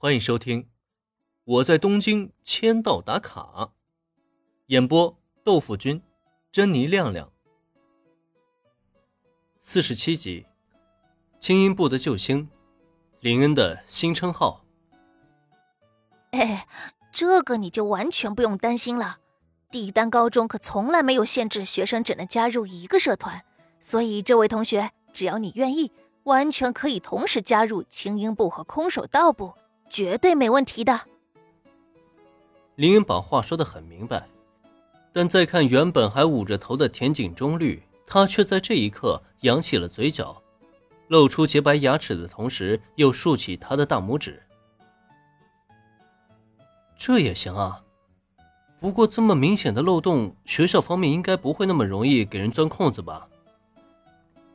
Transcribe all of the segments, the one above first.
欢迎收听《我在东京签到打卡》，演播豆腐君、珍妮亮亮，四十七集，轻音部的救星，林恩的新称号。哎，这个你就完全不用担心了。帝丹高中可从来没有限制学生只能加入一个社团，所以这位同学，只要你愿意，完全可以同时加入轻音部和空手道部。绝对没问题的。林云把话说的很明白，但再看原本还捂着头的田井中绿，他却在这一刻扬起了嘴角，露出洁白牙齿的同时，又竖起他的大拇指。这也行啊，不过这么明显的漏洞，学校方面应该不会那么容易给人钻空子吧？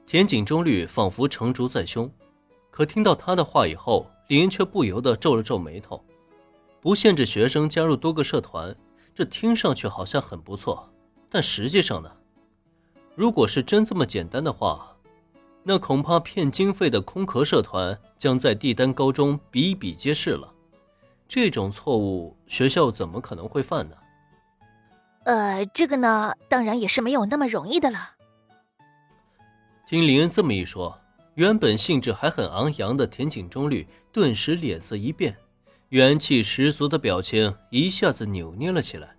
田井中绿仿佛成竹在胸，可听到他的话以后。林恩却不由得皱了皱眉头，不限制学生加入多个社团，这听上去好像很不错，但实际上呢？如果是真这么简单的话，那恐怕骗经费的空壳社团将在帝丹高中比比皆是了。这种错误，学校怎么可能会犯呢？呃，这个呢，当然也是没有那么容易的了。听林恩这么一说。原本兴致还很昂扬的田井中律顿时脸色一变，元气十足的表情一下子扭捏了起来。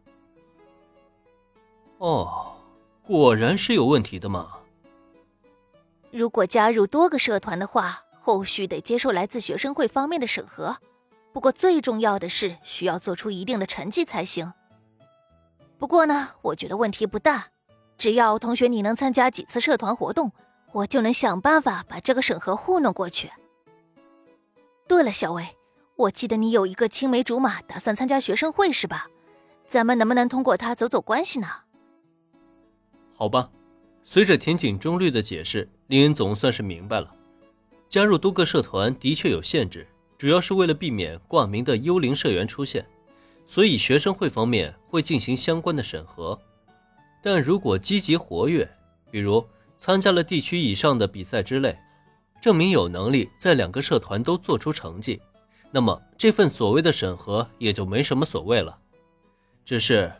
哦，果然是有问题的嘛！如果加入多个社团的话，后续得接受来自学生会方面的审核。不过最重要的是需要做出一定的成绩才行。不过呢，我觉得问题不大，只要同学你能参加几次社团活动。我就能想办法把这个审核糊弄过去。对了，小薇，我记得你有一个青梅竹马，打算参加学生会是吧？咱们能不能通过他走走关系呢？好吧，随着田井中律的解释，林恩总算是明白了。加入多个社团的确有限制，主要是为了避免挂名的幽灵社员出现，所以学生会方面会进行相关的审核。但如果积极活跃，比如……参加了地区以上的比赛之类，证明有能力在两个社团都做出成绩，那么这份所谓的审核也就没什么所谓了。只是，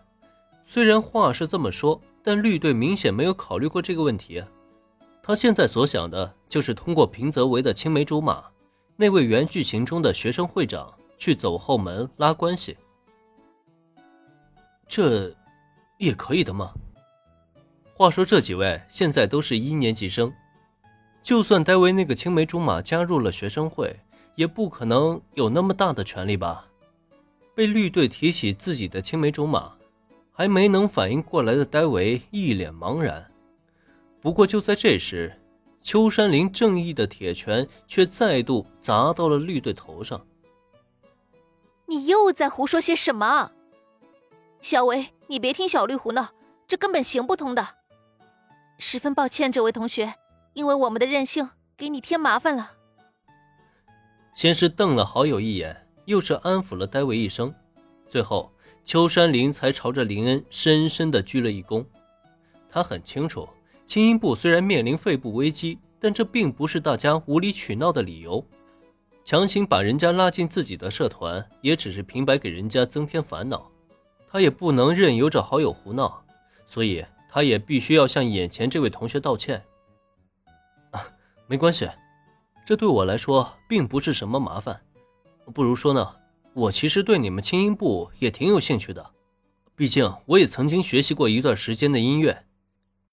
虽然话是这么说，但绿队明显没有考虑过这个问题。他现在所想的就是通过平泽唯的青梅竹马，那位原剧情中的学生会长去走后门拉关系。这，也可以的吗？话说这几位现在都是一年级生，就算戴维那个青梅竹马加入了学生会，也不可能有那么大的权利吧？被绿队提起自己的青梅竹马，还没能反应过来的戴维一脸茫然。不过就在这时，秋山林正义的铁拳却再度砸到了绿队头上。你又在胡说些什么？小维，你别听小绿胡闹，这根本行不通的。十分抱歉，这位同学，因为我们的任性给你添麻烦了。先是瞪了好友一眼，又是安抚了戴维一声，最后秋山林才朝着林恩深深的鞠了一躬。他很清楚，青音部虽然面临肺部危机，但这并不是大家无理取闹的理由。强行把人家拉进自己的社团，也只是平白给人家增添烦恼。他也不能任由着好友胡闹，所以。他也必须要向眼前这位同学道歉。啊，没关系，这对我来说并不是什么麻烦。不如说呢，我其实对你们轻音部也挺有兴趣的，毕竟我也曾经学习过一段时间的音乐。